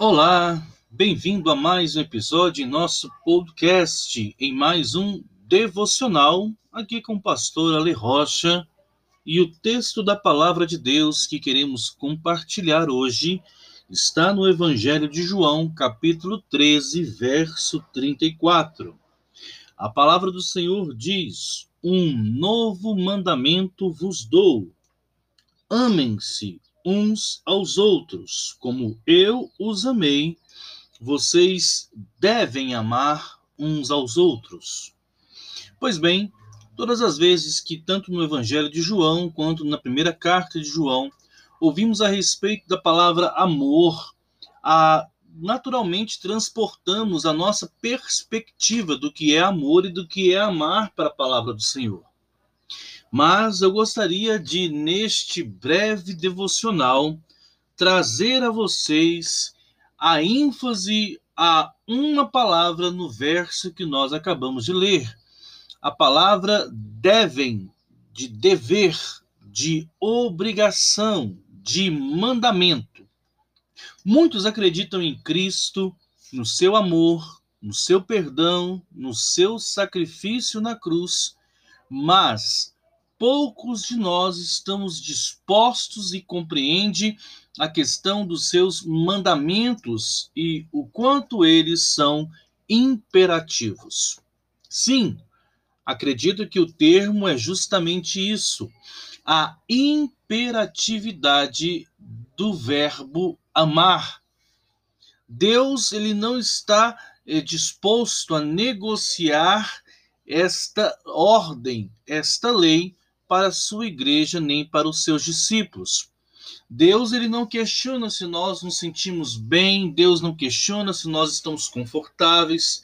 Olá, bem-vindo a mais um episódio em nosso podcast, em mais um devocional, aqui com o pastor Ale Rocha. E o texto da palavra de Deus que queremos compartilhar hoje está no Evangelho de João, capítulo 13, verso 34. A palavra do Senhor diz: Um novo mandamento vos dou. Amem-se uns aos outros, como eu os amei, vocês devem amar uns aos outros. Pois bem, todas as vezes que, tanto no Evangelho de João quanto na primeira carta de João, ouvimos a respeito da palavra amor, a, naturalmente transportamos a nossa perspectiva do que é amor e do que é amar para a palavra do Senhor. Mas eu gostaria de, neste breve devocional, trazer a vocês a ênfase a uma palavra no verso que nós acabamos de ler. A palavra devem, de dever, de obrigação, de mandamento. Muitos acreditam em Cristo, no seu amor, no seu perdão, no seu sacrifício na cruz, mas poucos de nós estamos dispostos e compreende a questão dos seus mandamentos e o quanto eles são imperativos. Sim, acredito que o termo é justamente isso, a imperatividade do verbo amar. Deus ele não está é, disposto a negociar esta ordem, esta lei para a sua igreja nem para os seus discípulos. Deus ele não questiona se nós nos sentimos bem, Deus não questiona se nós estamos confortáveis,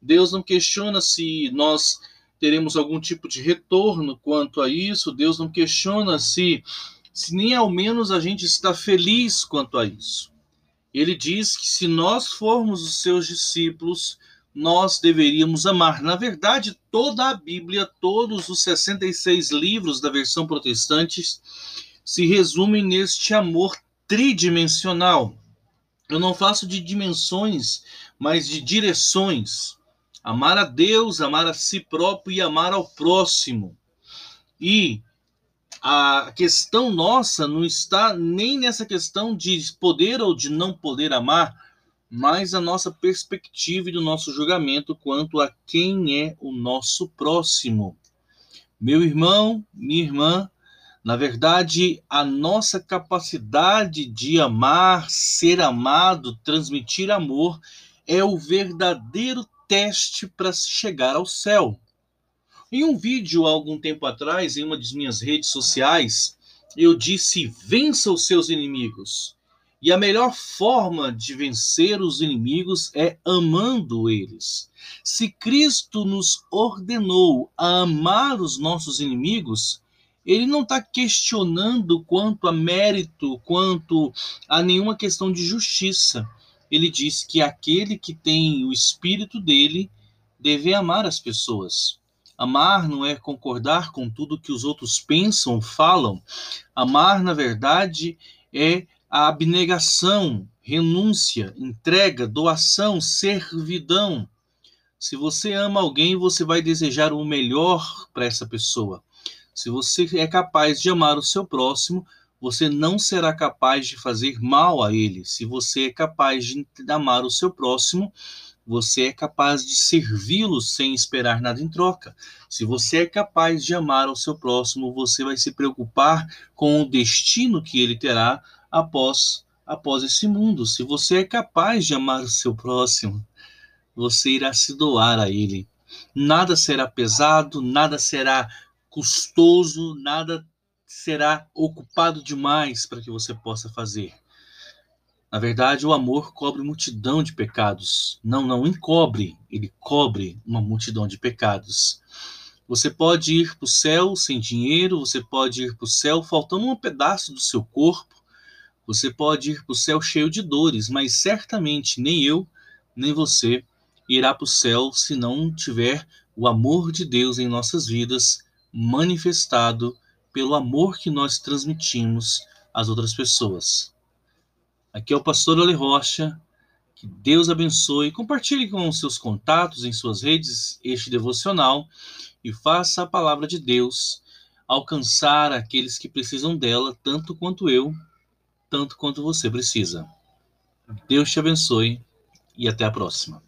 Deus não questiona se nós teremos algum tipo de retorno quanto a isso, Deus não questiona se, se nem ao menos a gente está feliz quanto a isso. Ele diz que se nós formos os seus discípulos, nós deveríamos amar. Na verdade, toda a Bíblia, todos os 66 livros da versão protestante, se resumem neste amor tridimensional. Eu não faço de dimensões, mas de direções. Amar a Deus, amar a si próprio e amar ao próximo. E a questão nossa não está nem nessa questão de poder ou de não poder amar, mas a nossa perspectiva e do nosso julgamento quanto a quem é o nosso próximo. Meu irmão, minha irmã, na verdade, a nossa capacidade de amar, ser amado, transmitir amor é o verdadeiro teste para se chegar ao céu. Em um vídeo há algum tempo atrás, em uma das minhas redes sociais, eu disse: vença os seus inimigos. E a melhor forma de vencer os inimigos é amando eles. Se Cristo nos ordenou a amar os nossos inimigos, ele não está questionando quanto a mérito, quanto a nenhuma questão de justiça. Ele diz que aquele que tem o espírito dele deve amar as pessoas. Amar não é concordar com tudo que os outros pensam, falam. Amar, na verdade, é a abnegação, renúncia, entrega, doação, servidão. Se você ama alguém, você vai desejar o melhor para essa pessoa. Se você é capaz de amar o seu próximo, você não será capaz de fazer mal a ele. Se você é capaz de amar o seu próximo, você é capaz de servi-lo sem esperar nada em troca. Se você é capaz de amar o seu próximo, você vai se preocupar com o destino que ele terá após após esse mundo. Se você é capaz de amar o seu próximo, você irá se doar a ele. Nada será pesado, nada será custoso, nada será ocupado demais para que você possa fazer. Na verdade, o amor cobre multidão de pecados. Não, não encobre, ele cobre uma multidão de pecados. Você pode ir para o céu sem dinheiro, você pode ir para o céu faltando um pedaço do seu corpo, você pode ir para o céu cheio de dores, mas certamente nem eu, nem você irá para o céu se não tiver o amor de Deus em nossas vidas manifestado pelo amor que nós transmitimos às outras pessoas. Aqui é o pastor Ale Rocha. Que Deus abençoe. Compartilhe com seus contatos em suas redes este devocional e faça a palavra de Deus alcançar aqueles que precisam dela, tanto quanto eu, tanto quanto você precisa. Deus te abençoe e até a próxima.